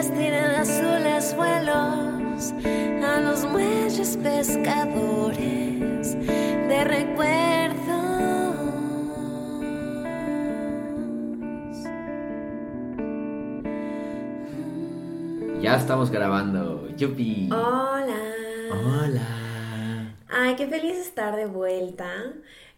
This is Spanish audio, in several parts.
nubes tienen azules vuelos a los muelles pescadores de recuerdos. Ya estamos grabando. Yupi. Hola. Hola. Ay, qué feliz estar de vuelta.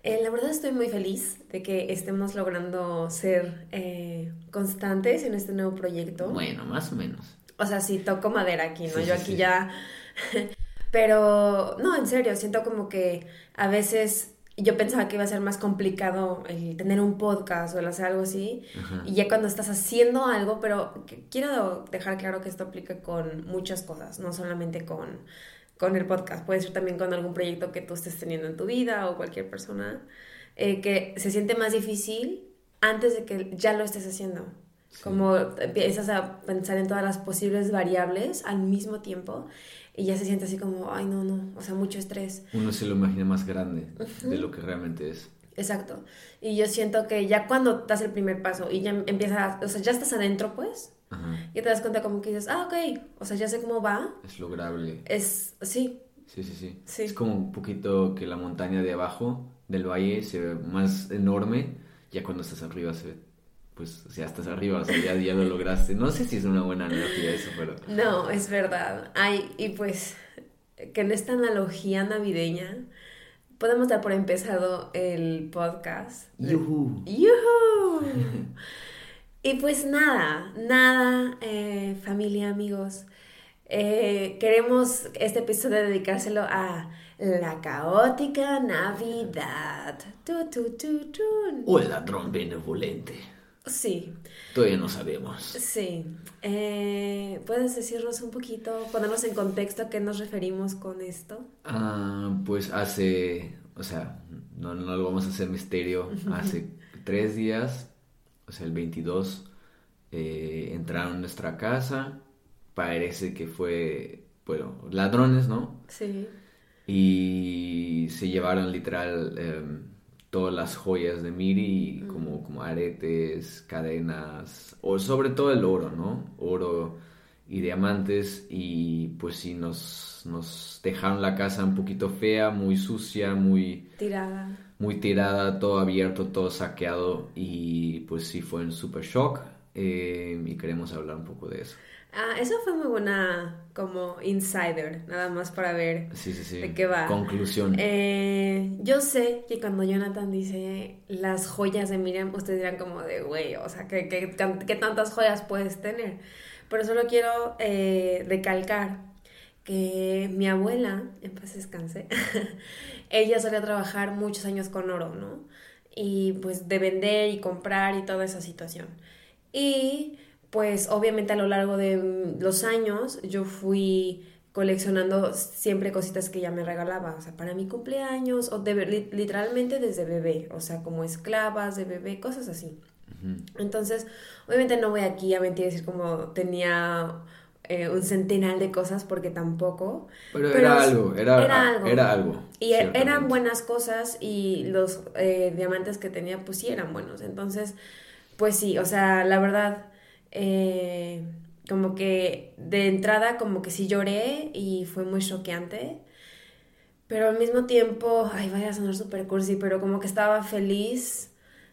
Eh, la verdad estoy muy feliz de que estemos logrando ser eh, constantes en este nuevo proyecto. Bueno, más o menos. O sea, sí, toco madera aquí, ¿no? Sí, Yo sí, aquí sí. ya... Pero, no, en serio, siento como que a veces yo pensaba que iba a ser más complicado el tener un podcast o el hacer algo así. Ajá. Y ya cuando estás haciendo algo, pero quiero dejar claro que esto aplica con muchas cosas, no solamente con, con el podcast, puede ser también con algún proyecto que tú estés teniendo en tu vida o cualquier persona, eh, que se siente más difícil antes de que ya lo estés haciendo. Sí. Como empiezas a pensar en todas las posibles variables al mismo tiempo y ya se siente así como, ay, no, no, o sea, mucho estrés. Uno se lo imagina más grande de lo que realmente es. Exacto. Y yo siento que ya cuando das el primer paso y ya empiezas, o sea, ya estás adentro, pues, Ajá. ya te das cuenta como que dices, ah, ok, o sea, ya sé cómo va. Es lograble. Es, sí, Sí, sí, sí, Sí. Es como un poquito que la montaña de abajo del valle se ve más enorme. Ya cuando estás arriba se ve, pues, ya estás arriba, o sea, ya, ya lo lograste. No sé si es una buena analogía eso, pero... no, es verdad. Ay, y pues, que en esta analogía navideña podemos dar por empezado el podcast. ¡Yujú! ¡Yujú! Y pues nada, nada, eh, familia, amigos. Eh, queremos este episodio dedicárselo a la caótica Navidad. Tu, tu, tu, tu. O el ladrón benevolente. Sí, Todavía no sabemos. sí. Eh, ¿Puedes decirnos un poquito, ponernos en contexto a qué nos referimos con esto? Ah, pues hace, o sea, no, no lo vamos a hacer misterio. Hace tres días, o sea, el 22, eh, entraron a nuestra casa. Parece que fue, bueno, ladrones, ¿no? Sí. Y se llevaron literal em, todas las joyas de Miri, como, como aretes, cadenas, o sobre todo el oro, ¿no? Oro y diamantes. Y pues sí, nos, nos dejaron la casa un poquito fea, muy sucia, muy, Tirada. Muy tirada, todo abierto, todo saqueado. Y pues sí, fue un super shock. em, y queremos hablar un poco de eso. Ah, eso fue muy buena como insider, nada más para ver Sí, sí, sí. ¿De qué va? Conclusión. Eh, yo sé que cuando Jonathan dice las joyas de Miriam, ustedes dirán como de, güey, o sea, ¿qué, qué, qué tantas joyas puedes tener? Pero solo quiero eh, recalcar que mi abuela, en paz descanse, ella solía trabajar muchos años con oro, ¿no? Y pues de vender y comprar y toda esa situación. Y pues obviamente a lo largo de los años yo fui coleccionando siempre cositas que ella me regalaba, o sea, para mi cumpleaños o de, li- literalmente desde bebé, o sea, como esclavas de bebé, cosas así. Entonces, obviamente no voy aquí a mentir y decir como tenía eh, un centenar de cosas porque tampoco. Pero, Pero era algo, era, era algo. era algo. Y e- eran buenas cosas y los eh, diamantes que tenía pues sí eran buenos. Entonces, pues sí, o sea, la verdad, eh, como que de entrada como que sí lloré y fue muy choqueante. Pero al mismo tiempo, ay, vaya a sonar súper cursi, pero como que estaba feliz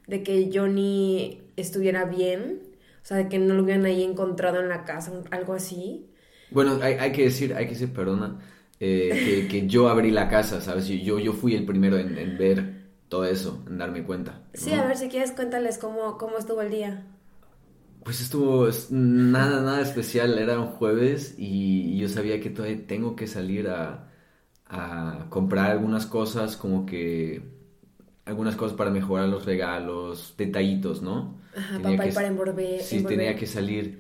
de que Johnny estuviera bien. O sea, de que no lo hubieran ahí encontrado en la casa, algo así. Bueno, hay, hay que decir, hay que decir, perdona, eh, que, que yo abrí la casa, ¿sabes? Yo, yo fui el primero en, en ver todo eso, en darme cuenta. Sí, ¿no? a ver si quieres cuéntales cómo, cómo estuvo el día. Pues estuvo es- nada, nada especial, era un jueves y yo sabía que todavía tengo que salir a, a comprar algunas cosas, como que algunas cosas para mejorar los regalos, detallitos, ¿no? Ajá, Tenía papel que- para envolver. Sí, envolver. tenía que salir.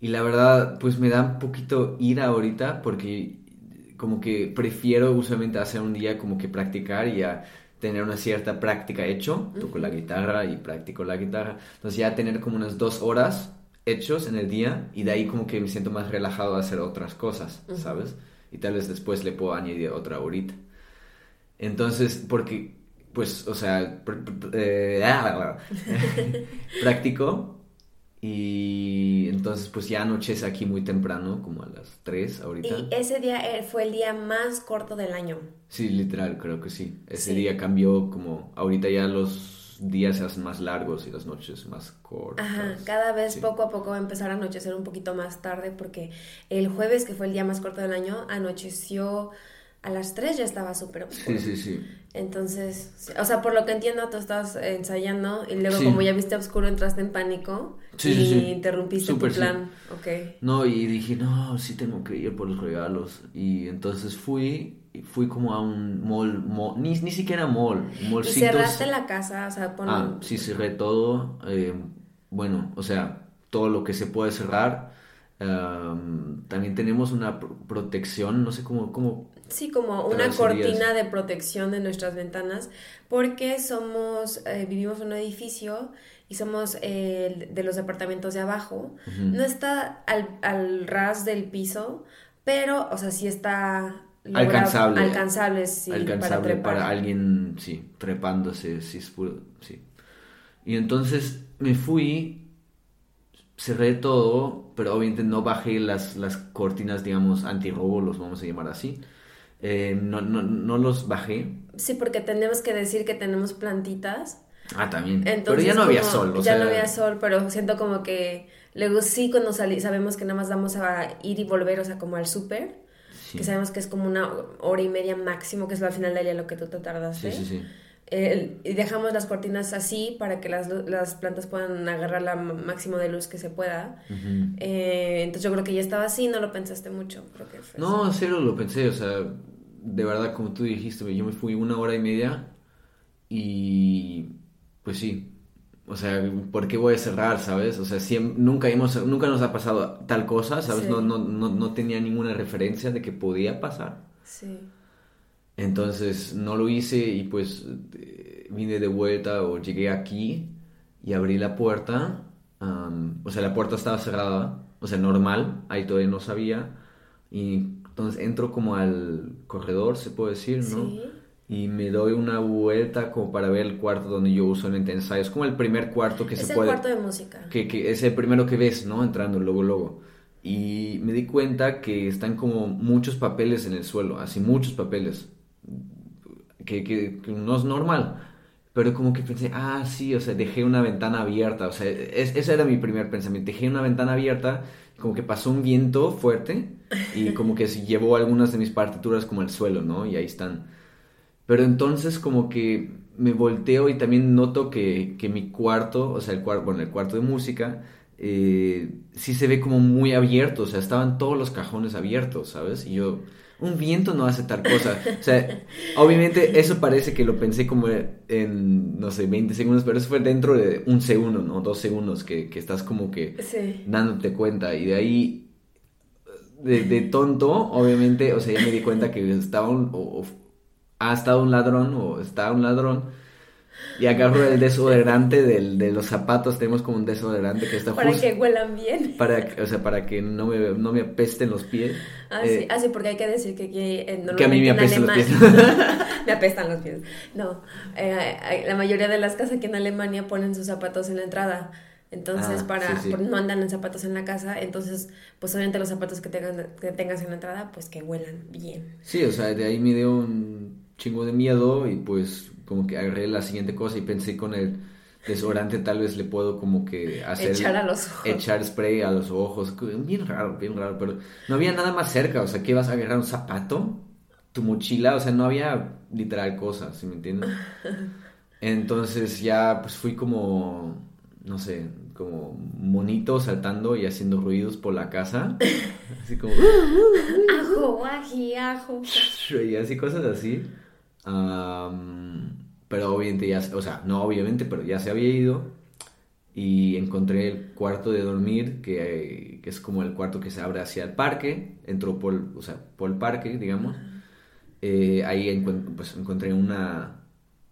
Y la verdad, pues me da un poquito ira ahorita porque como que prefiero usualmente hacer un día como que practicar y ya tener una cierta práctica hecho. Toco la guitarra y practico la guitarra. Entonces ya tener como unas dos horas hechos en el día y de ahí como que me siento más relajado a hacer otras cosas, ¿sabes? Y tal vez después le puedo añadir otra horita. Entonces, porque, pues, o sea, pr- pr- eh, practico y entonces pues ya anochece aquí muy temprano, como a las 3 ahorita. Y ese día eh, fue el día más corto del año. Sí, literal, creo que sí. Ese día cambió como ahorita ya los días se hacen más largos y las noches más cortas. Ajá, cada vez poco a poco va a empezar a anochecer un poquito más tarde porque el jueves, que fue el día más corto del año, anocheció a las 3 ya estaba súper oscuro. Sí, sí, sí. Entonces, o sea, por lo que entiendo, tú estás ensayando y luego como ya viste oscuro entraste en pánico sí, y sí, interrumpiste tu plan. Ok. No, y dije, no, sí tengo que ir por los regalos. Y entonces fui, fui como a un mall, ni, ni siquiera mall, mallcitos. ¿Y cerraste la casa? O sea, pon... Ah, sí, cerré todo. Eh, bueno, o sea, todo lo que se puede cerrar. También tenemos una protección, no sé cómo, cómo Sí, como una cortina de protección de nuestras ventanas, porque somos, eh, vivimos en un edificio y somos eh, de los departamentos de abajo. No está al, al, ras del piso, pero, o sea, sí está alcanzable. Alcanzable, sí, alcanzable para, alguien, sí, trepándose, sí, sí. Y entonces me fui, cerré todo, pero obviamente no bajé las, las cortinas, digamos, antirrobo, los vamos a llamar así. Eh, no, no, no los bajé. Sí, porque tenemos que decir que tenemos plantitas. Ah, también. pero ya no había sol. ya no había sol, pero siento como que luego sí cuando salí, sabemos que nada más vamos a ir y volver, o sea, como al súper. Que sabemos que es como una hora y media máximo, que es al final del día lo que tú te tardaste. Sí, sí, sí. Y dejamos las cortinas así para que las, las, plantas puedan agarrar la máximo de luz que se pueda. Eh, entonces yo creo que ya estaba así, no lo pensaste mucho. Creo que no, cero lo pensé, o sea, de verdad, como tú dijiste, yo me fui una hora y media y pues sí, o sea, ¿por qué voy a cerrar, sabes? O sea, nunca, hemos, nunca nos ha pasado tal cosa, ¿sabes? No, no, no, no, tenía ninguna referencia de que podía pasar. Sí. Entonces no lo hice y pues vine de vuelta o llegué aquí y abrí la puerta. o sea, la puerta estaba cerrada, o sea, normal, ahí todavía no sabía. Y entonces entro como al corredor, se puede decir, ¿no? Sí. Y me doy una vuelta como para ver el cuarto donde yo usualmente ensayo. Es como el primer cuarto que se puede... Es el cuarto de música. Que, que, es el primero que ves, ¿no? Entrando luego, luego. Y me di cuenta que están como muchos papeles en el suelo, así muchos papeles. Que, que, que no es normal. Pero como que pensé, ah, sí, o sea, dejé una ventana abierta. O sea, ese era mi primer pensamiento. Dejé una ventana abierta como que pasó un viento fuerte y como que se llevó algunas de mis partituras como al suelo, ¿no? Y ahí están. Pero entonces como que me volteo y también noto que, que mi cuarto, o sea, el cuarto, bueno, el cuarto de música, eh, sí se ve como muy abierto, o sea, estaban todos los cajones abiertos, ¿sabes? Y yo, un viento no hace tal cosa. O sea, obviamente eso parece que lo pensé como en, no sé, 20 segundos, pero eso fue dentro de un segundo, ¿no? Dos segundos que, que estás como que dándote cuenta. Y de ahí, de, tonto, obviamente, o sea, ya me di cuenta que estaba un, o, ha estado un ladrón o está un ladrón y agarro el desodorante del, de los zapatos. Tenemos como un desodorante que está Para que huelan bien. Para, o sea, para que no me, no me apesten los pies. Ah, sí. Eh, ah, sí, porque hay que decir que aquí eh, Que a mí me apestan los pies. me apestan los pies. No, eh, la mayoría de las casas aquí en Alemania ponen sus zapatos en la entrada. Entonces, ah, para, no andan en zapatos en la casa, entonces, pues obviamente los zapatos que, tengan, que tengas en la entrada, pues que huelan bien. Sí, o sea, de ahí me dio un chingo de miedo y pues como que agarré la siguiente cosa y pensé con el desodorante tal vez le puedo como que hacer... Echar a los ojos. Echar spray a los ojos. Bien raro, bien raro, pero no había nada más cerca. O sea, ¿qué vas a agarrar un zapato? Tu mochila, o sea, no había literal cosas, ¿sí me entiendes? Entonces ya pues fui como, no sé, como monito saltando y haciendo ruidos por la casa. Así como... ajo, ají, ajo. Y así cosas así pero obviamente ya, o sea, no obviamente, pero ya se había ido. Y encontré el cuarto de dormir, que, que es como el cuarto que se abre hacia el parque. Entró por, o sea, por el parque, digamos. Eh, ahí pues, encontré una,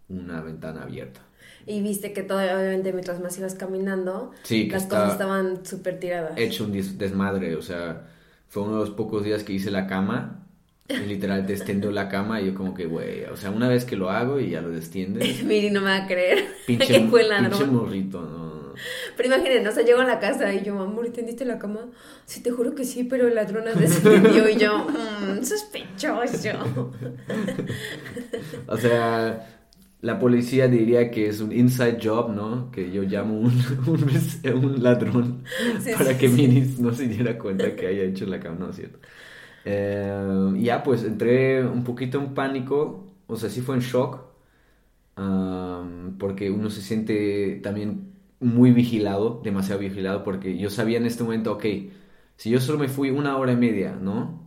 una ventana abierta. Y viste que todo, obviamente, mientras más ibas caminando, las cosas estaban súper tiradas. Hecho un desmadre, o sea, fue uno de los pocos días que hice la cama y literal te la cama y yo como que, güey, o sea, una vez que lo hago y ya lo destiendes. Miri no me va a creer pinche, que fue ladrón. Pinche morrito, no, Pero imaginen, o sea, llego a la casa y yo, amor, ¿tendiste la cama? Sí, te juro que sí, pero el ladrón descendió y yo, mmm, sospechoso. o sea, la policía diría que es un inside job, ¿no? Que yo llamo un, un, ladrón para que Minis no se diera cuenta que haya hecho la cama, ¿no es cierto? Eh, ya, pues entré un poquito en pánico, o sea, sí fue en shock, porque uno se siente también muy vigilado, demasiado vigilado, porque yo sabía en este momento, ok, si yo solo me fui una hora y media, ¿no?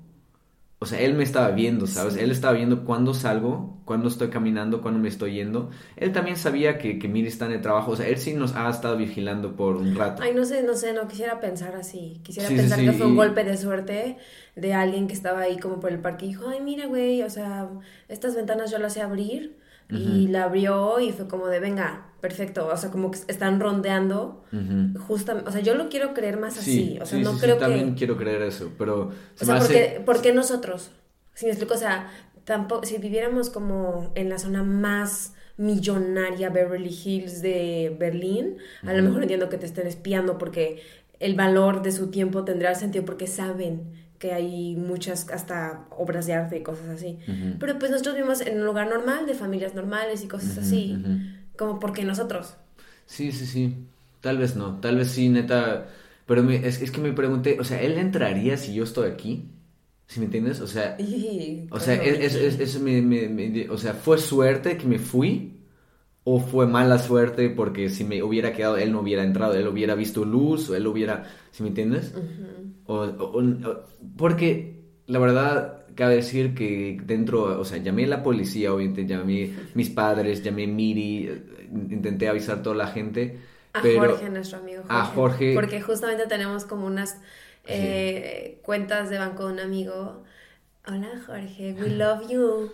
O sea, él me estaba viendo, ¿sabes? Él estaba viendo cuándo salgo, cuándo estoy caminando, cuándo me estoy yendo. Él también sabía que, que Miri está en el trabajo. O sea, él sí nos ha estado vigilando por un rato. Ay, no sé, no sé, no quisiera pensar así. Quisiera pensar que fue un golpe de suerte de alguien que estaba ahí como por el parque y dijo, ay, mira, güey, o sea, estas ventanas yo las sé abrir y la abrió y fue como de, venga, perfecto, o sea, como que están rondeando, justamente, o sea, yo lo quiero creer más así, o sea, no creo que... también quiero creer eso, pero... o sea, porque, ¿por qué nosotros? Si me explico, o sea, tampoco, si viviéramos como en la zona más millonaria Beverly Hills de Berlín, a lo mejor entiendo que te estén espiando porque el valor de su tiempo tendrá sentido porque saben que hay muchas hasta obras de arte y cosas así. Pero pues nosotros vivimos en un lugar normal, de familias normales y cosas así, como porque nosotros. Sí, sí, sí. Tal vez no, tal vez sí, neta. Pero es, es, que me pregunté, o sea, ¿él entraría si yo estoy aquí? ¿Sí me entiendes? O sea, o sea, es, es, me, me, o sea, ¿fue suerte que me fui? ¿O fue mala suerte porque si me hubiera quedado, él no hubiera entrado, él hubiera visto luz, o él hubiera, ¿sí me entiendes? O, porque la verdad, cabe decir que dentro, o sea, llamé a la policía, obviamente, llamé a mis padres, llamé a Miri, intenté avisar a toda la gente. A Jorge, nuestro amigo Jorge. A Jorge. Porque justamente tenemos como unas eh, cuentas de banco de un amigo. Hola Jorge, we love you.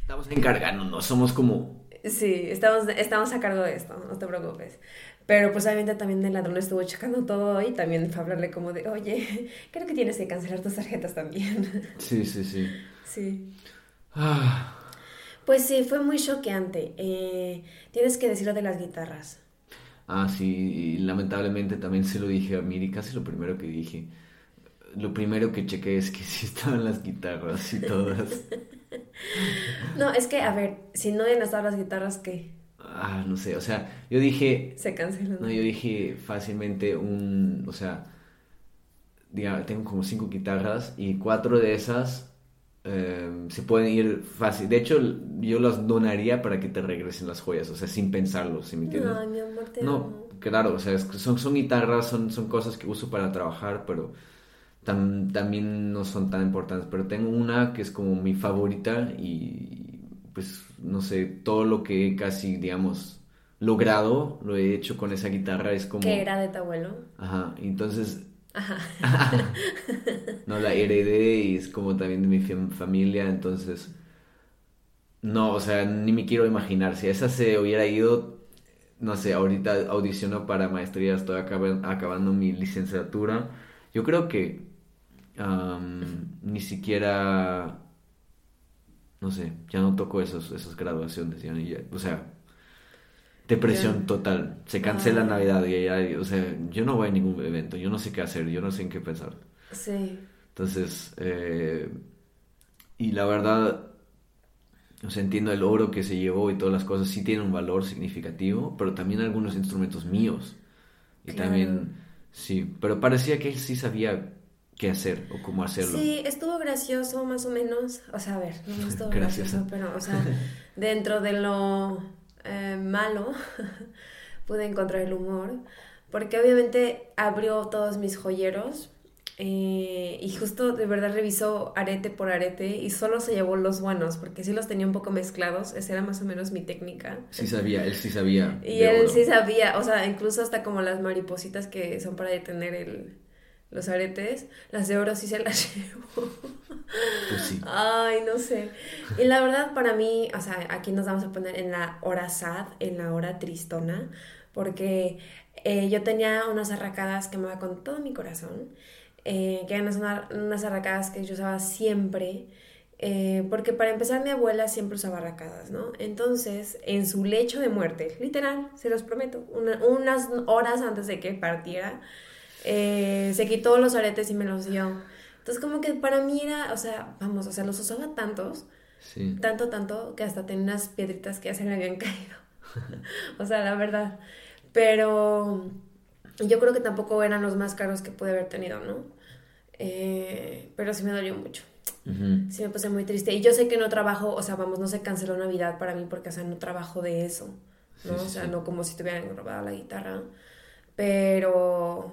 Estamos encargándonos, somos como... Sí, estamos, estamos a cargo de esto, no te preocupes. Pero pues obviamente también el ladrón estuvo checando todo y también fue hablarle como de, oye, creo que tienes que cancelar tus tarjetas también. Sí, sí, sí. Sí. Ah. Pues sí, fue muy choqueante. Eh, tienes que decirlo de las guitarras. Ah, sí, y lamentablemente también se lo dije a Miri, casi lo primero que dije. Lo primero que chequé es que sí estaban las guitarras y todas. no, es que, a ver, si no habían estado las guitarras, ¿qué? Ah, no sé, o sea, yo dije... Se canceló. No, yo dije fácilmente un, o sea, digamos, tengo como cinco guitarras y cuatro de esas em, se pueden ir fácil. De hecho, yo las donaría para que te regresen las joyas, o sea, sin pensarlo, ¿sí me entiendes? No, mi amor, te No, claro, o sea, son, son guitarras, son, son cosas que uso para trabajar, pero también no son tan importantes. Pero tengo una que es como mi favorita y pues, no sé, todo lo que casi, digamos, logrado, lo he hecho con esa guitarra, es como... ¿Que era de tu abuelo? Ajá, entonces... Ajá. no, la heredé y es como también de mi familia, entonces... No, o sea, ni me quiero imaginar, si esa se hubiera ido, no sé, ahorita audiciono para maestría, estoy acabando mi licenciatura, yo creo que ni siquiera no sé, ya no toco esos, esas graduaciones, ya, o sea, depresión total, se cancela Navidad y ya, o sea, yo no voy a ningún evento, yo no sé qué hacer, yo no sé en qué pensar. Sí. Entonces, eh, y la verdad, o sea, entiendo el oro que se llevó y todas las cosas, sí tienen un valor significativo, pero también algunos instrumentos míos. Y también, sí, pero parecía que él sí sabía qué hacer o cómo hacerlo. Sí, estuvo gracioso más o menos. O sea, a ver, no estuvo gracioso, pero, o sea, dentro de lo eh, malo pude encontrar el humor. Porque obviamente abrió todos mis joyeros eh, y justo de verdad revisó arete por arete y solo se llevó los buenos, porque sí los tenía un poco mezclados, esa era más o menos mi técnica. Sí sabía, él sí sabía. Y él sí sabía, o sea, incluso hasta como las maripositas que son para detener el, los aretes, las de oro sí se las llevo. Pues sí. Ay, no sé. Y la verdad para mí, o sea, aquí nos vamos a poner en la hora sad, en la hora tristona, porque eh, yo tenía unas arracadas que me va con todo mi corazón, eh, que eran unas, unas arracadas que yo usaba siempre, Eh, porque para empezar mi abuela siempre usaba arracadas, ¿no? Entonces, en su lecho de muerte, literal, se los prometo, unas horas antes de que partiera, eh, se quitó los aretes y me los dio. Entonces, como que para mí era, o sea, vamos, o sea, los usaba tantos, tanto, tanto, que hasta tenía unas piedritas que ya se le habían caído. o sea, la verdad. Pero yo creo que tampoco eran los más caros que pude haber tenido, ¿no? Eh, pero sí me dolió mucho. Sí me puse muy triste. Y yo sé que no trabajo, o sea, vamos, no se canceló Navidad para mí porque, o sea, no trabajo de eso, ¿no? o sea, no como si te hubieran robado la guitarra. Pero,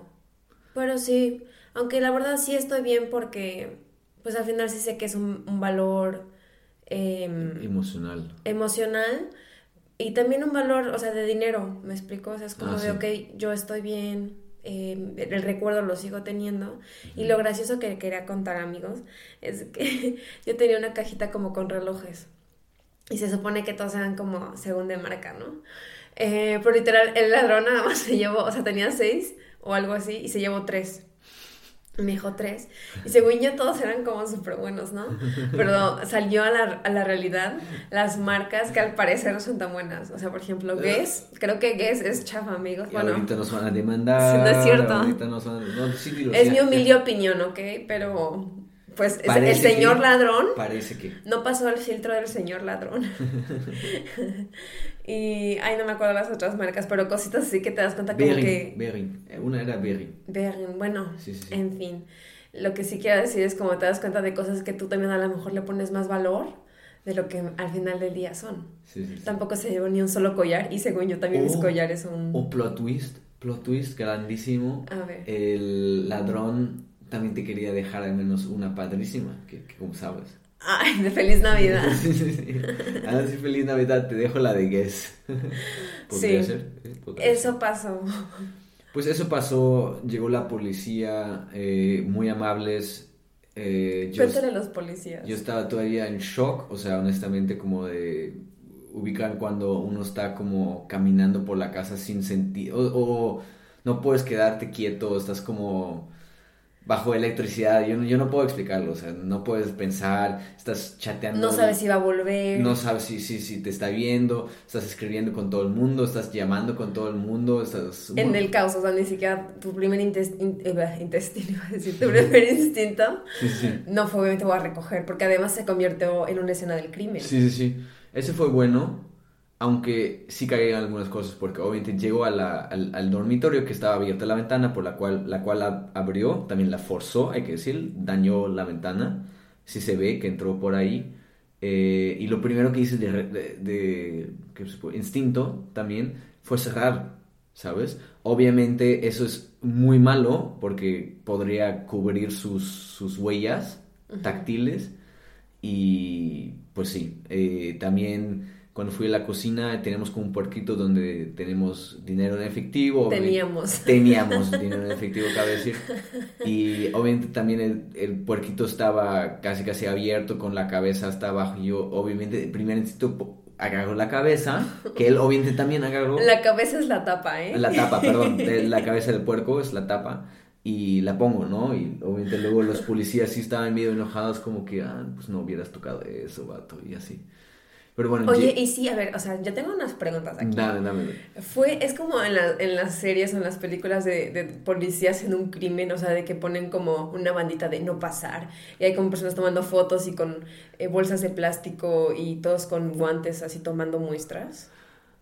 pero sí, aunque la verdad sí estoy bien porque, pues al final sí sé que es un, valor... Em, emocional. Emocional. Y también un valor, o sea, de dinero, ¿me explico? O sea, es como ah, de, ok, yo estoy bien, Em, el recuerdo lo sigo teniendo. Y lo gracioso que quería contar, amigos, es que yo tenía una cajita como con relojes. Y se supone que todos eran como según de marca, ¿no? Eh, pero literal, el ladrón nada más se llevó, o sea, tenía seis o algo así, y se llevó tres me dijo tres. Y según yo todos eran como súper buenos, ¿no? Pero salió a la, a la, realidad las marcas que al parecer no son tan buenas. O sea, por ejemplo, Guess, creo que Guess es chafa, amigos. bueno, ahorita nos van a demandar. no es cierto. Ahorita nos van a... es mi humilde opinión, ¿ok? Pero pues el señor ladrón. Parece que. No pasó el filtro del señor ladrón. y, ay, no me acuerdo las otras marcas, pero cositas así que te das cuenta como que. Bering, eh, una era Bering. Bering, bueno, en fin. Lo que sí quiero decir es como te das cuenta de cosas que tú también a lo mejor le pones más valor de lo que al final del día son. Tampoco se llevó ni un solo collar y según yo también mis collares son... O plot twist, plot twist grandísimo. A ver. El ladrón también te quería dejar al menos una padrísima, que, como sabes. Ay, de feliz Navidad. sí, sí, sí. Ah, sí, feliz Navidad, te dejo la de Guess. sí, ser? eso pasó. Pues eso pasó, llegó la policía, eh, muy amables. Eh, Cuéntale a los policías. Yo estaba todavía en shock, o sea, honestamente como de ubicar cuando uno está como caminando por la casa sin sentido, o no puedes quedarte quieto, estás como bajo electricidad. Yo, yo no puedo explicarlo, o sea, no puedes pensar, estás chateando. No sabes si va a volver. No sabes si, si, si te está viendo, estás escribiendo con todo el mundo, estás llamando con todo el mundo, estás... En el caos, o sea, ni siquiera tu primer intestino, eh, intestino, iba a decir, tu primer instinto no fue obviamente voy a recoger, porque además se convirtió en una escena del crimen. Sí, sí, sí. Ese fue bueno, aunque sí caían algunas cosas, porque obviamente llegó al, al, dormitorio que estaba abierta la ventana, por la cual, la cual abrió, también la forzó, hay que decir, dañó la ventana, sí se ve que entró por ahí, eh, y lo primero que hice de, de, instinto también fue cerrar, ¿sabes? Obviamente eso es muy malo, porque podría cubrir sus, sus huellas táctiles, y pues sí, eh, también cuando fui a la cocina tenemos como un puerquito donde tenemos dinero en efectivo. Teníamos. Teníamos dinero en efectivo, cabe decir. Y obviamente también el, el, puerquito estaba casi casi abierto con la cabeza hasta abajo. Y yo obviamente, primer instinto, agarro la cabeza, que él obviamente también agarró. La cabeza es la tapa, ¿eh? La tapa, perdón. La cabeza del puerco es la tapa. Y la pongo, ¿no? Y obviamente luego los policías sí estaban medio enojados como que, ah, pues no hubieras tocado eso, vato, y así. Pero bueno, Oye, y sí, a ver, o sea, yo tengo unas preguntas aquí. Dame, dame. Fue, es como en, la, en las series o en las películas de, de, policías en un crimen, o sea, de que ponen como una bandita de no pasar. Y hay como personas tomando fotos y con eh, bolsas de plástico y todos con guantes así tomando muestras.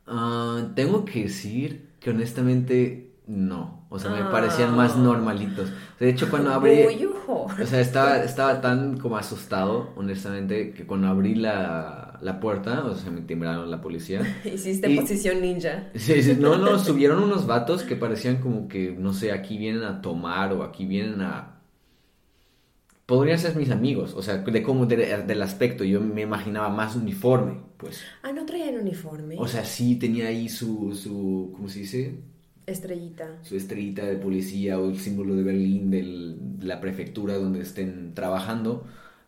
Uh, tengo que decir que honestamente no. O sea, me parecían más ah. normalitos. De hecho, cuando abrí. o sea, estaba, estaba tan como asustado, honestamente, que cuando abrí la la, puerta, o sea, me timbraron la policía. Hiciste posición ninja. Sí, sí, no, no, subieron unos vatos que parecían como que, no sé, aquí vienen a tomar o aquí vienen a... Podrían ser mis amigos, o sea, de cómo, del aspecto, yo me imaginaba más uniforme, pues. Ah, no traían uniforme. O sea, sí tenía ahí su, su, ¿cómo se dice? Estrellita. Su estrellita de policía o el símbolo de Berlín de la prefectura donde estén trabajando,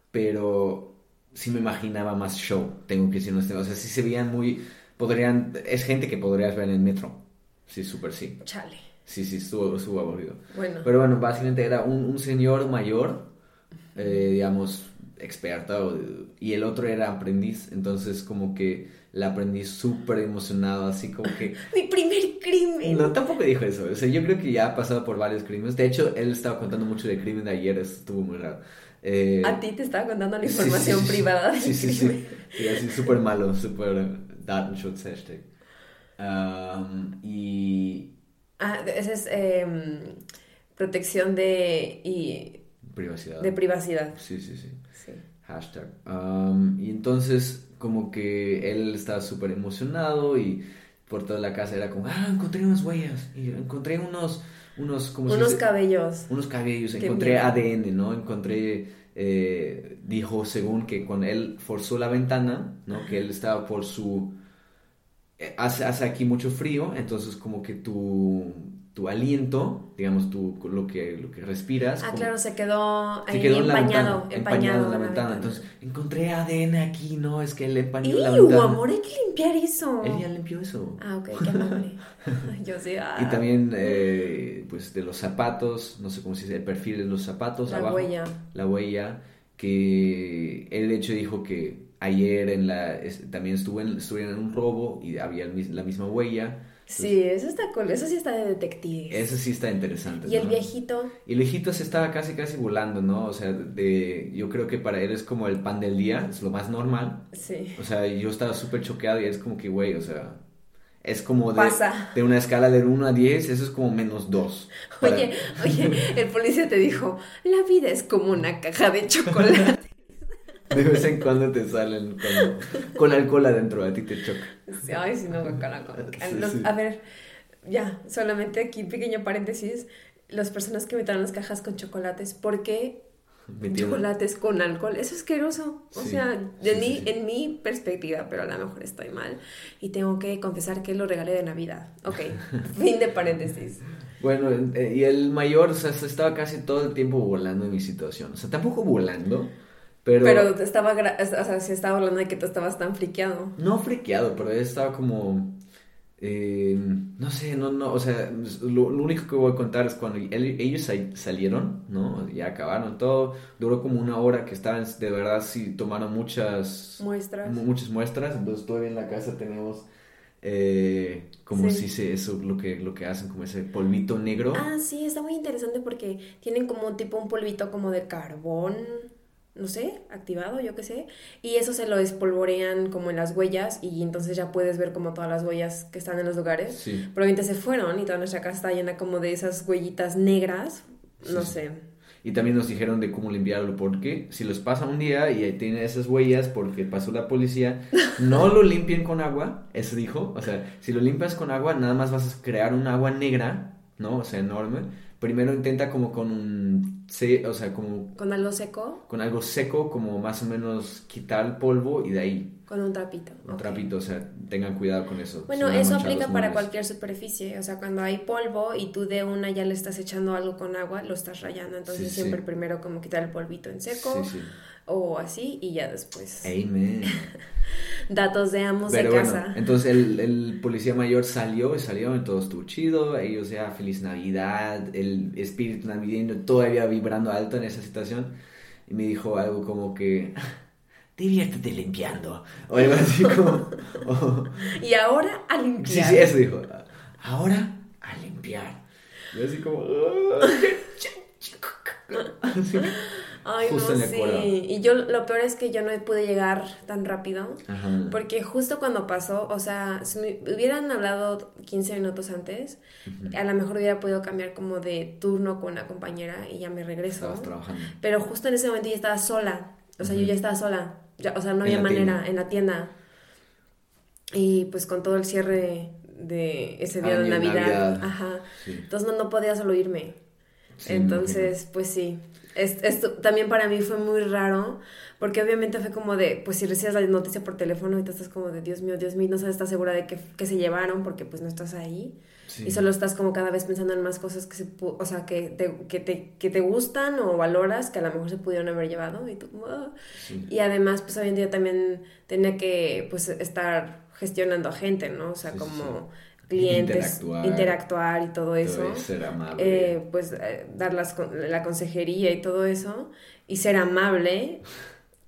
pero sí me imaginaba más show, tengo que decir, o sea, sí se veían muy, podrían, es gente que podrías ver en el metro, sí, súper sí. Chale. Sí, sí, estuvo, aburrido. Bueno. Pero bueno, básicamente era un, un señor mayor, eh, digamos, experta o- y el otro era aprendiz, entonces como que la aprendiz súper emocionado, así como que... Mi primer crimen. No, tampoco dijo eso, o sea, yo creo que ya ha pasado por varios crímenes, de hecho, él estaba contando mucho del crimen de ayer, eso estuvo muy raro. Eh, A ti te estaba contando la información sí, sí, privada del Sí, sí, sí, sí, así súper malo, súper Datenschutz hashtag. Um, y Ah, esa es em, protección de, y, privacidad. de privacidad. Sí, sí, sí. Sí. Hashtag. Um, y entonces, como que él estaba súper emocionado y por toda la casa era como, ah, encontré unas huellas, y encontré unos, unos, ¿cómo se Unos cabellos. Unos cabellos, encontré miedo. ADN, ¿no? Encontré, eh, dijo según que cuando él forzó la ventana, ¿no? Que él estaba por su... eh, Hace, hace aquí mucho frío, entonces como que tu, tu aliento, digamos, tu, lo, que, lo que respiras, Ah, como- claro, se quedó se ahí quedó en la empañado, ventana, empañado en la en ventana. Entonces, encontré ADN aquí, ¿no, es que él empañó la ¡Iu, ventana. amor! Hay que limpiar eso. Él ya limpió eso. Ah, ok, qué amable. Yo sí, ah, Y también, eh, pues, de los zapatos, no sé cómo se dice, el perfil de los zapatos la abajo. huella. La huella, que él de hecho dijo que ayer en la, es- también estuvo en, estuvieron en un robo y había el la misma huella. Sí, eso está cool. Eso sí está de detectives. Eso sí está interesante. Y el viejito. Y el viejito se estaba casi casi volando, ¿no? O sea, de, yo creo que para él es como el pan del día, es lo más normal. Sí. O sea, yo estaba súper choqueado y es como que, güey, o sea, es como de, Pasa. de una escala del 1 a 10, eso es como menos 2. Oye, oye, el policía te dijo, la vida es como una caja de chocolate. De vez en cuando te salen con, con alcohol adentro, a ti te choca. Sí, Ay, si no, como que- Sí, los- sí. A ver, ya, solamente aquí, pequeño paréntesis. Las personas que metieron las cajas con chocolates, ¿por qué chocolates con alcohol? Eso es asqueroso. O sea, de mí, en mi perspectiva, pero a lo mejor estoy mal. Y tengo que confesar que lo regalé de Navidad. Ok, fin de paréntesis. Bueno, eh, y el mayor, o sea, se estaba casi todo el tiempo volando en mi situación. O sea, tampoco volando, pero... Pero, te estaba, o sea, sí estaba hablando de que tú estabas tan friqueado. No friqueado, pero él estaba como... eh, no sé, no, no, o sea, lo, lo único que voy a contar es cuando ellos sa- salieron, ¿no? Ya acabaron todo, duró como una hora que estaban, de verdad, sí, tomaron muchas... Muestras. mu- muchas muestras, entonces todavía en la casa tenemos eh, como Sí. si se, eso, lo que, lo que hacen, como ese polvito negro. Ah, sí, está muy interesante porque tienen como tipo un polvito como de carbón, no sé, activado, yo qué sé, y eso se lo espolvorean como en las huellas y entonces ya puedes ver como todas las huellas que están en los lugares. Sí. Probablemente se fueron y toda nuestra casa está llena como de esas huellitas negras, no Sí, sé. Y también nos dijeron de cómo limpiarlo, porque si los pasa un día y ahí tiene esas huellas porque pasó la policía, no lo limpien con agua, eso dijo, o sea, si lo limpias con agua, nada más vas a crear un agua negra, ¿no? O sea, enorme. Primero intenta como con un, se- o sea, como Con algo seco, con algo seco, como más o menos quitar el polvo y de ahí con un trapito. un trapito, o sea, tengan cuidado con eso. Bueno, eso aplica para cualquier superficie, o sea, cuando hay polvo y tú de una ya le estás echando algo con agua, lo estás rayando, entonces Sí, sí. siempre primero como quitar el polvito en seco Sí, sí. O así y ya después. Amen. Datos de Pero de bueno, casa. entonces el, el policía mayor salió y salió y todo estuvo chido. Ellos ya, feliz Navidad, el espíritu navideño todavía vibrando alto en esa situación. Y me dijo algo como que, diviértete limpiando. O algo así como, Y ahora a sí, limpiar. sí, eso dijo. Ahora a limpiar. Y así como. Así. Ay, Justo no, en sí. Y yo lo peor es que yo no pude llegar tan rápido. Ajá. Porque justo cuando pasó, o sea, si me hubieran hablado 15 minutos antes, a lo mejor hubiera podido cambiar como de turno con una compañera y ya me regreso. Trabajando. Pero justo en ese momento ya estaba sola. O sea, yo ya estaba sola. Ya- o sea, no había manera tienda. en la tienda. Y pues con todo el cierre de ese día de Año, Navidad. Navidad. Ajá. Sí. Entonces no, no podía solo irme. Sí, Entonces, pues sí. Es- Esto también para mí fue muy raro, porque obviamente fue como de, pues si recibes la noticia por teléfono y te estás como de, Dios mío, Dios mío, no sabes, estás segura de que, que se llevaron porque pues no estás ahí. Sí. Y solo estás como cada vez pensando en más cosas que se, o sea, que te, que, te, que te gustan o valoras que a lo mejor se pudieron haber llevado y tú. Sí. Y además, pues hoy en día también tenía que, pues, estar gestionando a gente, ¿no? O sea, sí, como clientes, Interactuar. interactuar, y todo eso. Todo ser amable. Eh, pues, eh, dar las la consejería y todo eso. Y ser amable.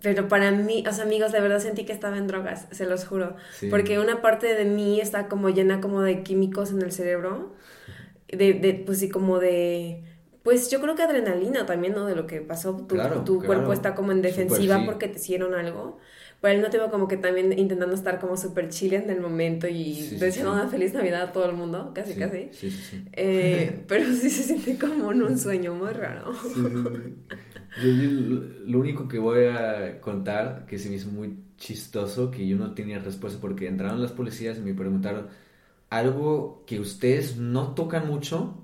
Pero para mí, o sea, amigos, de verdad sentí que estaba en drogas, se los juro. Sí. Porque una parte de mí está como llena como de químicos en el cerebro. De, de pues sí, como de... Pues yo creo que adrenalina también, ¿no? De lo que pasó. Tu, Claro, tu claro. cuerpo está como en defensiva sí. porque te hicieron algo. Pero al mismo tiempo como que también intentando estar como súper chile en el momento y Sí, deseando sí. una feliz Navidad a todo el mundo, casi, Sí, casi. Sí, sí, sí. Eh, pero sí se siente como en un sueño muy raro. Sí, sí, sí. Yo- yo lo- único que voy a contar que se me hizo muy chistoso, que yo no tenía respuesta porque entraron las policías y me preguntaron algo que ustedes no tocan mucho,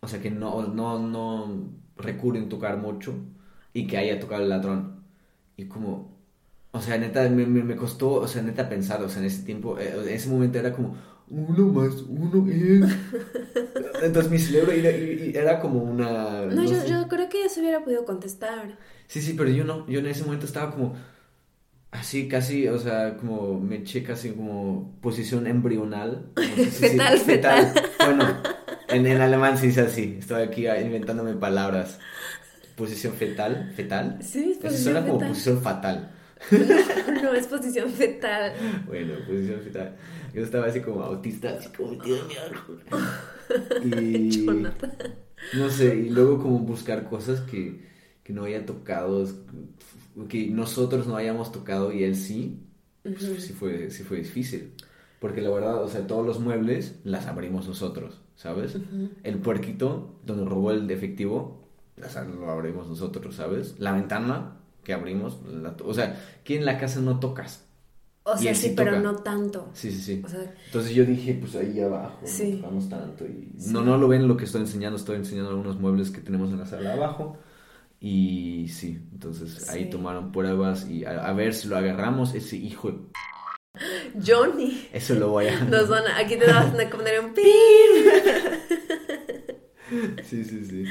o sea, que no, no, no recurren a tocar mucho y que haya tocado el ladrón. Y como, o sea, neta, me, me, me costó, o sea, neta pensar, o sea, en ese tiempo, eh, en ese momento era como, uno más uno es... Entonces mi cerebro era, como una... No, yo, sé. yo creo que eso hubiera podido contestar. Sí, sí, pero yo no, yo en ese momento estaba como así, casi, o sea, como me eché casi como posición embrional. No sé si- Fetal, fetal. Bueno, en, en alemán se dice así, estoy aquí inventándome palabras. Posición fetal, fetal. Sí, es Eso posición suena como posición fatal. No, es posición fetal. Bueno, posición fetal. Yo estaba así como autista, así como metido en mi árbol. Y no sé, y luego como buscar cosas que, que no haya tocado, que nosotros no hayamos tocado y él sí, pues, sí, fue, sí fue difícil. Porque la verdad, o sea, todos los muebles las abrimos nosotros, ¿sabes? El puerquito donde robó el efectivo, sea, lo abrimos nosotros, ¿sabes? La ventana que abrimos, la to- o sea, ¿qué en la casa no tocas? O sea, sí, sí pero no tanto. Sí, sí, sí. O sea, Entonces yo dije, pues ahí abajo, Sí. no tocamos tanto. Y Sí. no, no lo ven lo que estoy enseñando, estoy enseñando algunos muebles que tenemos en la sala abajo. Y sí, entonces ahí tomaron pruebas y a, a ver si lo agarramos, ese hijo, de- Johnny. eso lo voy a... Nos van a- aquí te vas a poner un pip. Sí, sí, sí.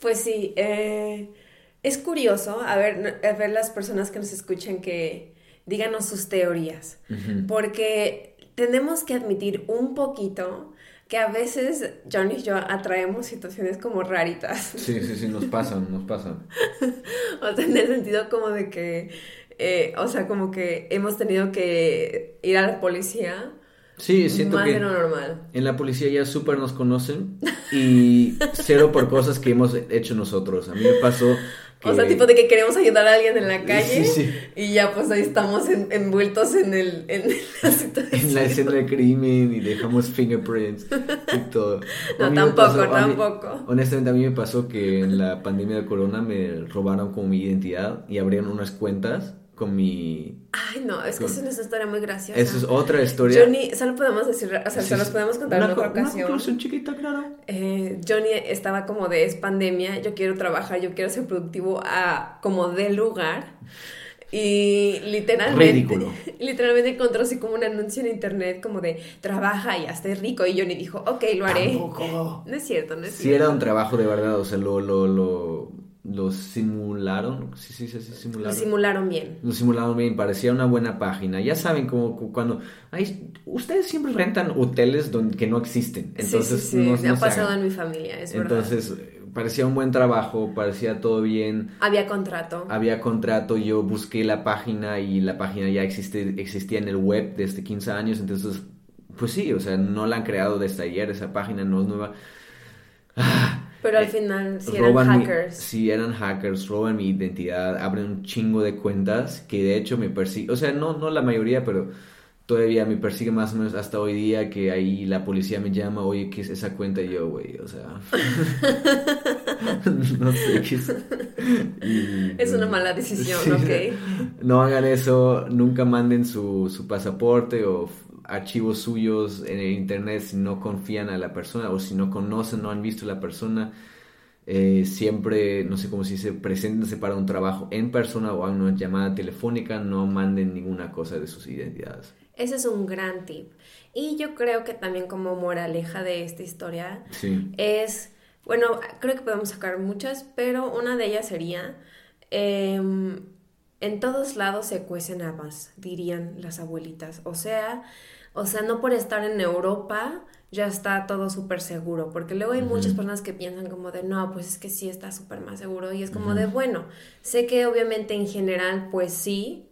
Pues sí, eh, es curioso a ver, a ver las personas que nos escuchen que díganos sus teorías. Porque tenemos que admitir un poquito que a veces Johnny y yo atraemos situaciones como raritas. Sí, sí, sí, nos pasan, nos pasan. O sea, en el sentido como de que, eh, o sea, como que hemos tenido que ir a la policía Sí, siento más que de lo normal. en la policía ya súper nos conocen y cero por cosas que hemos hecho nosotros. A mí me pasó que... O sea, tipo de que queremos ayudar a alguien en la calle Sí, sí. y ya pues ahí estamos en- envueltos en, el, en la situación. en la escena del crimen y dejamos fingerprints y todo. No, tampoco, pasó- a mí- tampoco. honestamente, a mí me pasó que en la pandemia de corona me robaron como mi identidad y abrieron unas cuentas con mi... Ay, no, es que Con- es una historia muy graciosa. Esa es otra historia. Johnny, solo podemos decir, o sea, Sí, se los sí. podemos contar Una en otra co- una ocasión. conclusión chiquita, claro. Eh, Johnny estaba como de es pandemia, yo quiero trabajar, yo quiero ser productivo a como de lugar. Y literalmente, Ridículo. literalmente encontró así como un anuncio en internet como de trabaja y hazte rico. Y Johnny dijo, ok, lo haré. Tampoco. No es cierto, no es Sí, cierto. era un trabajo de verdad, o sea, lo, lo, lo, lo simularon. Sí, sí, sí, sí, Lo simularon. simularon bien. Lo simularon bien, parecía una buena página. Ya saben, como cu- cuando... Ay, ustedes siempre rentan hoteles donde, que no existen. Entonces, sí, sí, sí. no, Me no ha pasado hagan. en mi familia, es. Entonces, parecía un buen trabajo, parecía todo bien. Había contrato. Había contrato, yo busqué la página y la página ya existe, existía en el web desde 15 años. Entonces, pues sí, o sea, no la han creado desde ayer, esa página no es nueva. Ah, Pero al eh, final sí eran mi- hackers. sí, eran hackers, roban mi identidad, abren un chingo de cuentas que de hecho me persiguen, o sea, no, no la mayoría, pero todavía me persigue más o menos hasta hoy día que ahí la policía me llama, oye, ¿qué es esa cuenta? Y yo, güey, o sea, no sé qué es. Y- Es una mala decisión, Sí, ¿ok? No hagan eso, nunca manden su, su pasaporte o archivos suyos en el internet si no confían a la persona o si no conocen, no han visto a la persona. Eh, siempre, no sé cómo se dice, preséntense para un trabajo en persona o a una llamada telefónica, no manden ninguna cosa de sus identidades. Ese es un gran tip. Y yo creo que también como moraleja de esta historia Sí, es, bueno, creo que podemos sacar muchas, pero una de ellas sería, em, en todos lados se cuecen habas, dirían las abuelitas. O sea, o sea, no por estar en Europa ya está todo súper seguro, porque luego hay muchas personas que piensan como de, no, pues es que sí está súper más seguro, y es como de, bueno, sé que obviamente en general, pues sí,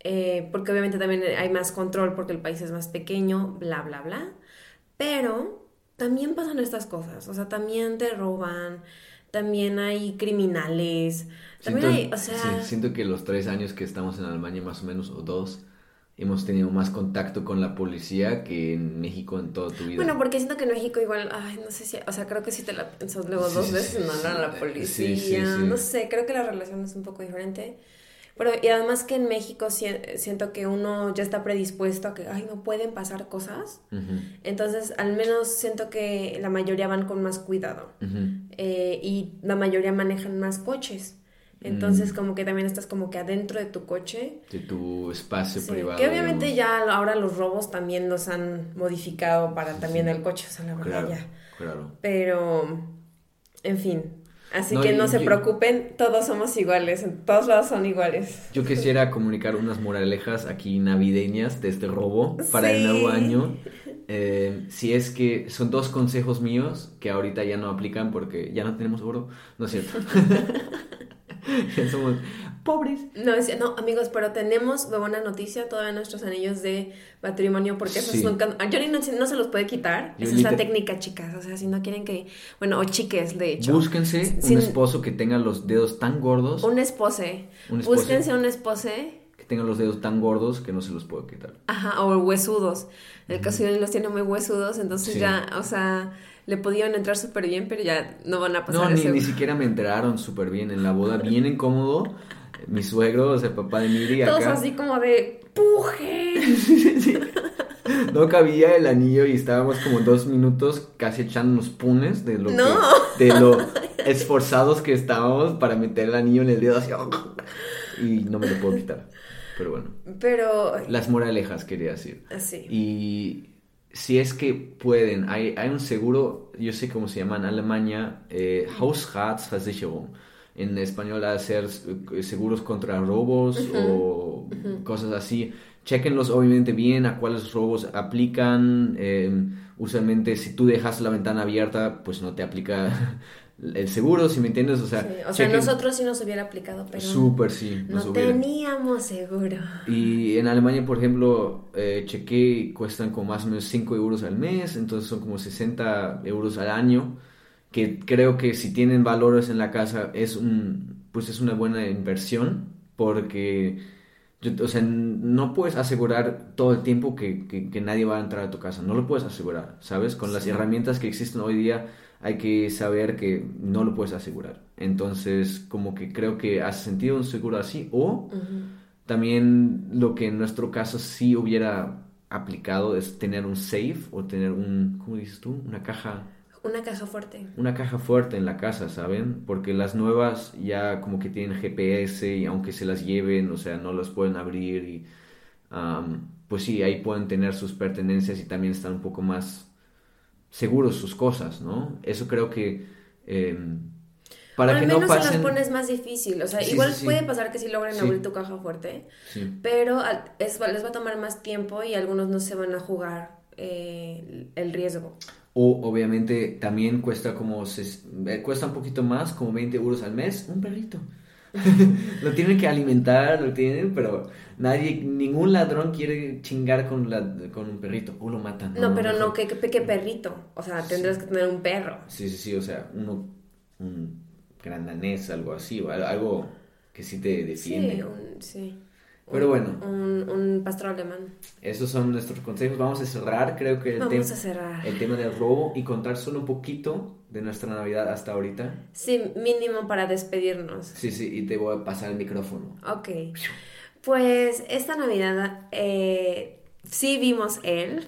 eh, porque obviamente también hay más control porque el país es más pequeño, bla, bla, bla, pero también pasan estas cosas, o sea, también te roban, también hay criminales, también hay, o sea... Sí, siento que los tres años que estamos en Alemania, más o menos, o dos, hemos tenido más contacto con la policía que en México en toda tu vida. Bueno, porque siento que en México igual, ay, no sé si, o sea, creo que si te la piensas luego dos veces en hablar a la policía, no sé, creo que la relación es un poco diferente. Pero, y además que en México siento que uno ya está predispuesto a que, ay, no pueden pasar cosas. Entonces, al menos siento que la mayoría van con más cuidado. Eh, y la mayoría manejan más coches. Entonces, mm. como que también estás como que adentro de tu coche. De tu espacio privado. Que obviamente ya ahora los robos también los han modificado para también el coche, o sea, la verdad ya. Claro. Pero, en fin. Así que no se preocupen, todos somos iguales, en todos lados son iguales. Yo quisiera comunicar unas moralejas aquí navideñas de este robo para el nuevo año. Eh, si es que son dos consejos míos que ahorita ya no aplican porque ya no tenemos oro, no es cierto. Somos pobres. No, no, amigos, pero tenemos buena noticia, todavía nuestros anillos de matrimonio, porque esos nunca. A Johnny no, se los puede quitar. Esa es la técnica, chicas. O sea, si no quieren que. Bueno, o chiques, de hecho. Búsquense un esposo que tenga los dedos tan gordos. Un espose. Búsquense un espose. Que tenga los dedos tan gordos que no se los puedo quitar. Ajá, o huesudos. El caso de los tiene muy huesudos, entonces ya, o sea le podían entrar súper bien, pero ya no van a pasar No, ni, ni siquiera me entraron súper bien en la boda, bien incómodo. Mi suegro, o sea, el papá de Miri acá. Todos así como de ¡puje! No cabía el anillo y estábamos como dos minutos casi echándonos punes de lo, de lo esforzados que estábamos para meter el anillo en el dedo así. Y no me lo puedo quitar. Pero bueno. Pero. Las moralejas, quería decir. Así. Y si es que pueden, hay, hay un seguro, yo sé cómo se llama en Alemania, eh, Hausratsversicherung. En español, hacer eh, seguros contra robos o cosas así. Chequenlos obviamente bien a cuáles robos aplican. Em, usualmente, si tú dejas la ventana abierta, pues no te aplica el seguro, si me entiendes, o sea... o sea, nosotros sí nos hubiera aplicado, pero... Súper, sí. no teníamos seguro. Y en Alemania, por ejemplo, eh, chequé y cuestan como más o menos 5 euros al mes, entonces son como 60 euros al año, que creo que si tienen valores en la casa es un... pues es una buena inversión, porque... o sea, no puedes asegurar todo el tiempo que, que, nadie va a entrar a tu casa, no lo puedes asegurar, ¿sabes? Con las herramientas que existen hoy día hay que saber que no lo puedes asegurar. Entonces, como que creo que hace sentido un seguro así. O también lo que en nuestro caso sí hubiera aplicado es tener un safe o tener un, ¿cómo dices tú? Una caja. Una caja fuerte. Una caja fuerte en la casa, ¿saben? Porque las nuevas ya como que tienen GPS y aunque se las lleven, o sea, no las pueden abrir y... pues sí, ahí pueden tener sus pertenencias y también están un poco más seguros sus cosas, ¿no? Eso creo que... Em, para que no pasen... se las pones más difícil, o sea, igual puede pasar que sí logren abrir tu caja fuerte, pero es, les va a tomar más tiempo y algunos no se van a jugar eh, el riesgo. O obviamente también cuesta como, se, eh, cuesta un poquito más, como 20 euros al mes, un perrito. lo tienen que alimentar, lo tienen, pero nadie, ningún ladrón quiere chingar con, la, con un perrito, o lo matan. No, pero no, ¿qué, perrito? O sea, tendrás que tener un perro. Sí, sí, sí, o sea, uno, un gran danés, algo así, o algo que sí te defiende. Sí, un, sí. Pero bueno. Un, un, pastor alemán. Esos son nuestros consejos. Vamos a cerrar, creo que el, tema, el tema del robo y contar solo un poquito de nuestra Navidad hasta ahorita. Sí, mínimo para despedirnos. Sí, sí, y te voy a pasar el micrófono. Ok. Pues esta Navidad eh, sí vimos Elf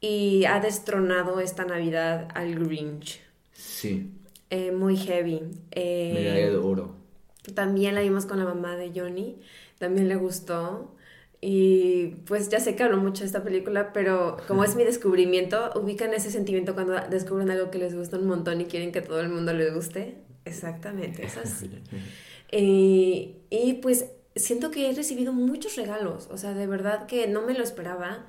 y ha destronado esta Navidad al Grinch. Sí. Eh, muy heavy. Eh, Medalla de oro. También la vimos con la mamá de Johnny también le gustó. Y pues ya sé que hablo mucho de esta película, pero como es mi descubrimiento, ubican ese sentimiento cuando descubren algo que les gusta un montón y quieren que todo el mundo les guste. Exactamente, es así. y, y pues siento que he recibido muchos regalos, o sea, de verdad que no me lo esperaba.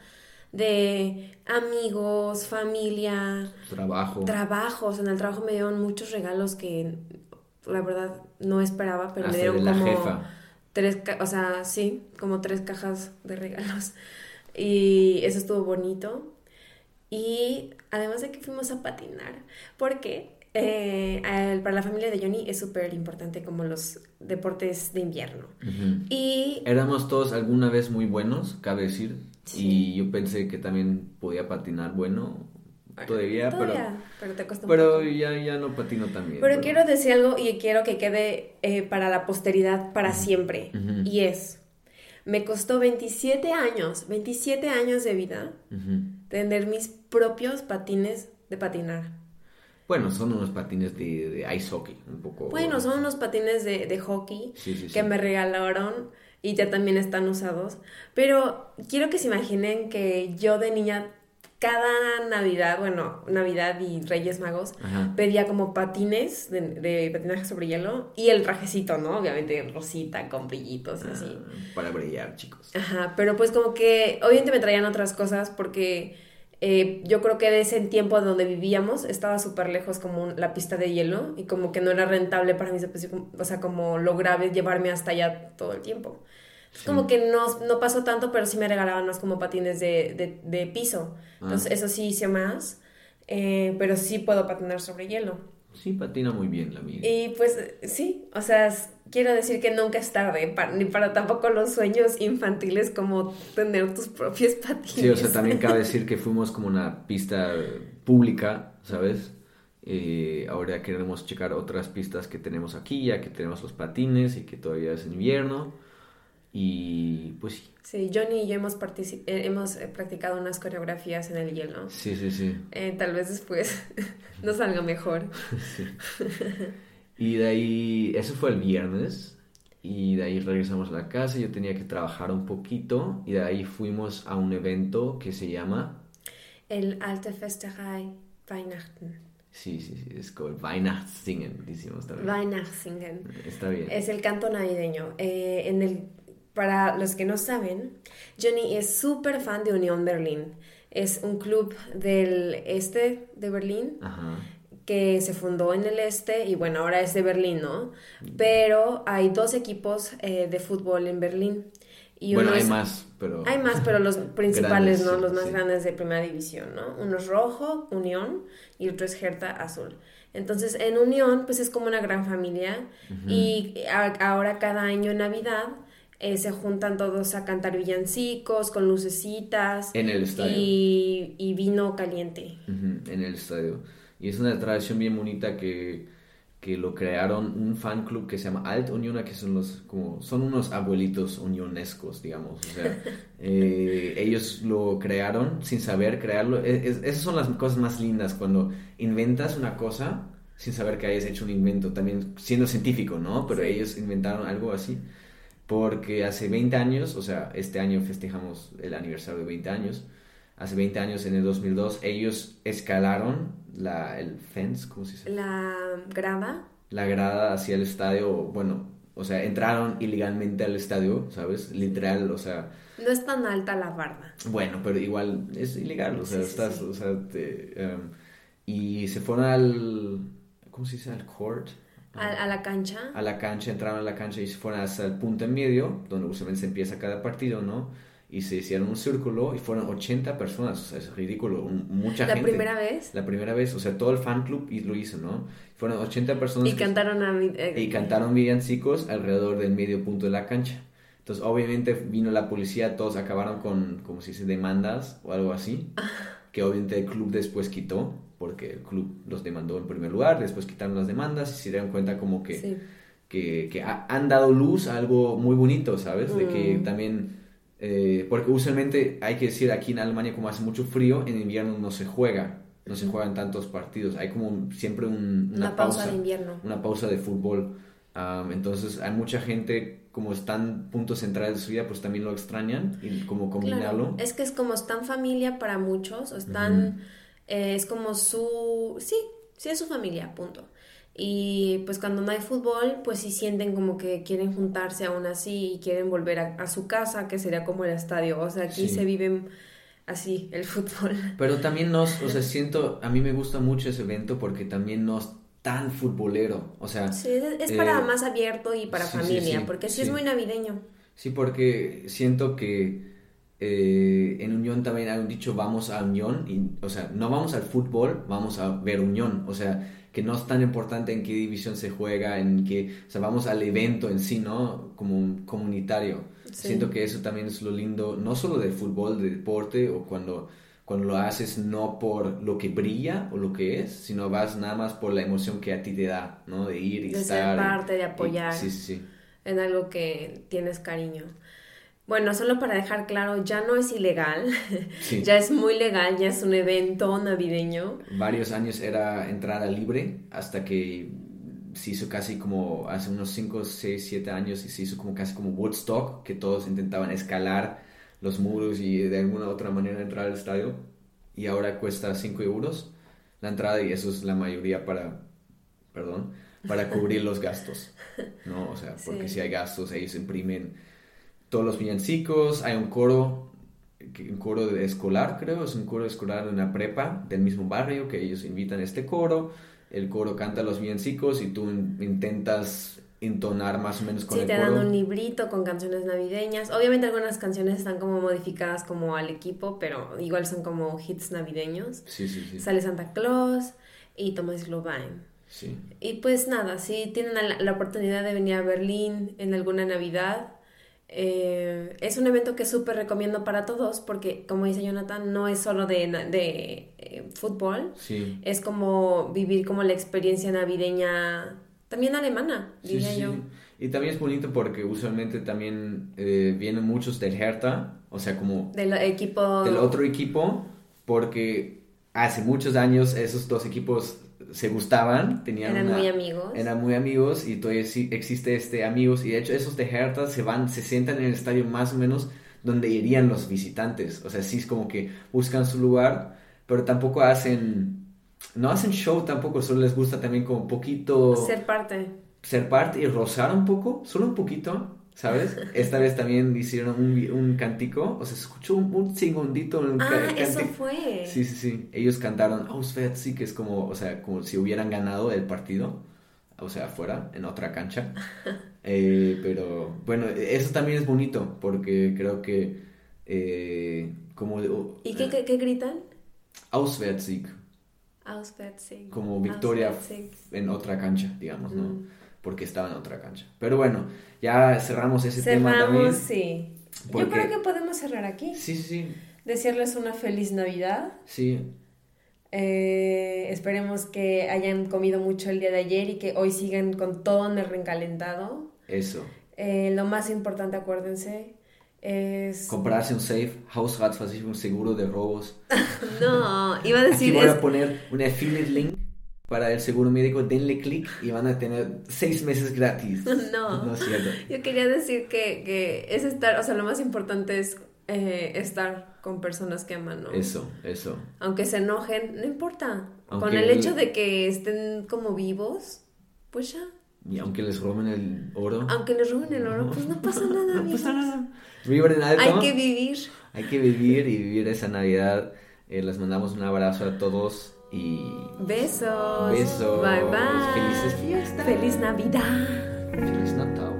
de amigos, familia, Trabajo. trabajos. En el trabajo me dieron muchos regalos que la verdad no esperaba, pero Hasta me dieron de la como jefa. Tres, o sea, sí, como tres cajas de regalos. Y eso estuvo bonito. Y además de que fuimos a patinar, porque eh, para la familia de Johnny es súper importante como los deportes de invierno. Y Éramos todos alguna vez muy buenos, cabe decir. Sí. Y yo pensé que también podía patinar bueno todavía, todavía, pero te cuesta pero, pero ya, ya no patino tan bien. Pero quiero decir algo y quiero que quede eh, para la posteridad para siempre. Y es, me costó 27 años, 27 años de vida tener mis propios patines de patinar. Bueno, son unos patines de, de ice hockey, un poco. Bueno, son unos patines de, de hockey Sí, sí, sí. que me regalaron y ya también están usados. Pero quiero que se imaginen que yo de niña, cada Navidad, bueno, Navidad y Reyes Magos, Ajá. pedía como patines de, de patinaje sobre hielo y el trajecito, ¿no? Obviamente rosita con brillitos y así. Ah, para brillar, chicos. Ajá, pero pues como que obviamente me traían otras cosas porque eh, yo creo que de ese tiempo donde vivíamos estaba súper lejos como la pista de hielo y como que no era rentable para mí, pues, o sea, como lograr llevarme hasta allá todo el tiempo. Sí. Como que no, no pasó tanto, pero sí me regalaban más como patines de, de, de piso. Entonces Ah. eso sí hice más, eh, pero sí puedo patinar sobre hielo. Sí, patina muy bien la mía. Y pues sí, o sea, quiero decir que nunca es tarde, pa- ni para tampoco los sueños infantiles como tener tus propios patines. Sí, o sea, también cabe decir que fuimos como una pista pública, ¿sabes? Eh, ahora queremos checar otras pistas que tenemos aquí, ya que tenemos los patines y que todavía es invierno. Y pues sí, Sí, Johnny y yo hemos, eh, hemos eh, practicado unas coreografías en el hielo. sí, sí, sí. Eh, tal vez después nos salga mejor. Y de ahí, eso fue el viernes. Y de ahí regresamos a la casa. Yo tenía que trabajar un poquito. Y de ahí fuimos a un evento que se llama. El Alte Festerei Weihnachten. Sí, sí, sí, es como Weihnachtssingen, decimos también. Weihnachtssingen. Está bien. Es el canto navideño. Eh, en el, para los que no saben, Johnny es súper fan de Unión Berlín. Es un club del este de Berlín Ajá. que se fundó en el este y bueno, ahora es de Berlín, ¿no? Pero hay dos equipos eh, de fútbol en Berlín. Y bueno, hay es- más, pero. Hay más, pero los principales, Grandes, ¿no? Los más sí. grandes de primera división, ¿no? Uno es rojo, Unión, y otro es Hertha Azul. Entonces, en Unión, pues es como una gran familia. Y a- ahora cada año en Navidad eh, se juntan todos a cantar villancicos con lucecitas En el estadio. y, y vino caliente. En el estadio. Y es una tradición bien bonita que, que lo crearon un fan club que se llama Alt Uniona, que son los como son unos abuelitos unionescos, digamos. O sea, eh, ellos lo crearon sin saber crearlo. E- es- esas son las cosas más lindas cuando inventas una cosa sin saber que hayas hecho un invento, también siendo científico, ¿no? Pero Sí. ellos inventaron algo así. Porque hace 20 años, o sea, este año festejamos el aniversario de 20 años. Hace 20 años, en el 2002, ellos escalaron la, el fence, ¿cómo se dice? La grada, La grada hacia el estadio, bueno, o sea, entraron ilegalmente al estadio, ¿sabes? Literal, o sea, no es tan alta la barda. bueno, pero igual es ilegal, o sea, Sí, estás, sí. o sea, te, em, y se fueron al, ¿cómo se dice? Al court. A, a la cancha. a la cancha, entraron a la cancha y se fueron hasta el punto en medio, donde usualmente se empieza cada partido, ¿no? Y se hicieron un círculo y fueron 80 personas, o sea, es ridículo, mucha La gente. primera vez. La primera vez, o sea, todo el fan club y- lo hizo, ¿no? Fueron 80 personas Y cantaron a... eh, y cantaron villancicos alrededor del medio punto de la cancha. Entonces, obviamente vino la policía, todos acabaron con, como se dice, demandas o algo así, que obviamente el club después quitó, porque el club los demandó en primer lugar, después quitaron las demandas y se dieron cuenta como que, Sí. que, que ha- han dado luz a algo muy bonito, ¿sabes? De que Mm. también, eh, porque usualmente hay que decir aquí en Alemania como hace mucho frío, en invierno no se juega, no se juegan tantos partidos, hay como siempre un- Una, una, pausa, de invierno. una pausa de fútbol. Am, entonces hay mucha gente, como están puntos centrales de su vida, pues también lo extrañan y como combinarlo. Claro, es que es como están familia para muchos, o están, eh, es como su, sí, sí es su familia, punto. Y pues cuando no hay fútbol, pues sí sienten como que quieren juntarse aún así y quieren volver a, a su casa, que sería como el estadio. O sea, aquí Sí. se viven así el fútbol. Pero también nos, o sea, siento, a mí me gusta mucho ese evento porque también no es tan futbolero, o sea... Sí, es para eh, más abierto y para sí, familia, sí, porque sí, es muy navideño. Sí, porque siento que eh, en Unión también hay un dicho, vamos a Unión, y, o sea, no vamos al fútbol, vamos a ver Unión, o sea, que no es tan importante en qué división se juega, en qué, o sea, vamos al evento en sí, ¿no? Como un comunitario. Sí. Siento que eso también es lo lindo, no solo del fútbol, del deporte, o cuando, cuando lo haces no por lo que brilla o lo que es, sino vas nada más por la emoción que a ti te da, ¿no? De ir y De ser estar. y- parte, de y- apoyar. sí, sí, sí. en algo que tienes cariño. Bueno, solo para dejar claro, ya no es ilegal, Sí. ya es muy legal, ya es un evento navideño. varios años era entrada libre hasta que se hizo casi como hace unos 5, 6, 7 años y se hizo como casi como Woodstock, que todos intentaban escalar los muros y de alguna u otra manera entrar al estadio y ahora cuesta 5 euros la entrada y eso es la mayoría para, perdón, para cubrir los gastos, ¿no? O sea, porque Sí. si hay gastos, ellos imprimen todos los villancicos, hay un coro, un coro de escolar, creo, es un coro escolar de una prepa del mismo barrio que ellos invitan a este coro, el coro canta los villancicos y tú in- intentas entonar más o menos con Sí, el te coro. dan un librito con canciones navideñas. Obviamente algunas canciones están como modificadas como al equipo, pero igual son como hits navideños. Sí, sí, sí. Sale Santa Claus y Thomas Lovain. sí. Y pues nada, si tienen la, la oportunidad de venir a Berlín en alguna Navidad, eh, es un evento que súper recomiendo para todos porque, como dice Jonathan, no es solo de, de eh, fútbol, Sí. es como vivir como la experiencia navideña también alemana, diría sí, yo. Y también es bonito porque usualmente también eh, vienen muchos del Hertha, o sea, como Del equipo... del otro equipo, porque hace muchos años esos dos equipos se gustaban, tenían Eran una- muy amigos. eran muy amigos y todavía existe este amigos y de hecho esos de Hertha se van, se sientan en el estadio más o menos donde irían los visitantes, o sea, sí es como que buscan su lugar, pero tampoco hacen, no hacen show tampoco, solo les gusta también como un poquito Ser parte. ser parte y rozar un poco, solo un poquito, ¿sabes? Esta vez también hicieron un, un cantico, o sea, se escuchó un, un segundito un Ah, eso fue. Sí, sí, sí. Ellos cantaron Auswärts, sí, que es como, o sea, como si hubieran ganado el partido, o sea, afuera, en otra cancha. Eh, pero bueno, eso también es bonito, porque creo que eh, como ¿Y qué, qué, qué gritan? Auswärtssieg, Auswärtssieg. como victoria en otra cancha, digamos, ¿no? Mm. Porque estaba en otra cancha. Pero bueno, ya cerramos ese tema también. Cerramos, sí. Yo creo que podemos cerrar aquí. Sí, sí, sí. Desearles una feliz Navidad. Sí, Eh, esperemos que hayan comido mucho el día de ayer y que hoy sigan con todo en el recalentado. eso. Eh, lo más importante, acuérdense, es... Comprarse un safe, Hausratsversicherung, seguro de robos. No, iba a Aquí decir... voy es- a poner un affiliate link para el seguro médico. Denle clic y van a tener seis meses gratis. No. No es cierto. Yo quería decir que, que es estar, o sea, lo más importante es eh, estar con personas que aman, ¿no? Eso, eso. Aunque se enojen, no importa. Con Aunque el- hecho de que estén como vivos, pues ya. Y aunque les roben el oro. Aunque les roben el oro, pues no pasa nada, no pasa nada. Vivan en alto. Hay que vivir. Hay que vivir y vivir esa Navidad. Eh, les mandamos un abrazo a todos y Besos. Besos. Bye bye. Felices fiestas. Feliz Navidad. feliz Natal.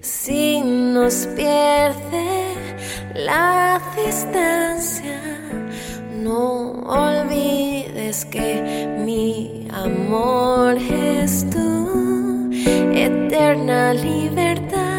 Si nos pierde la distancia, no olvides que mi amor es tu eterna libertad.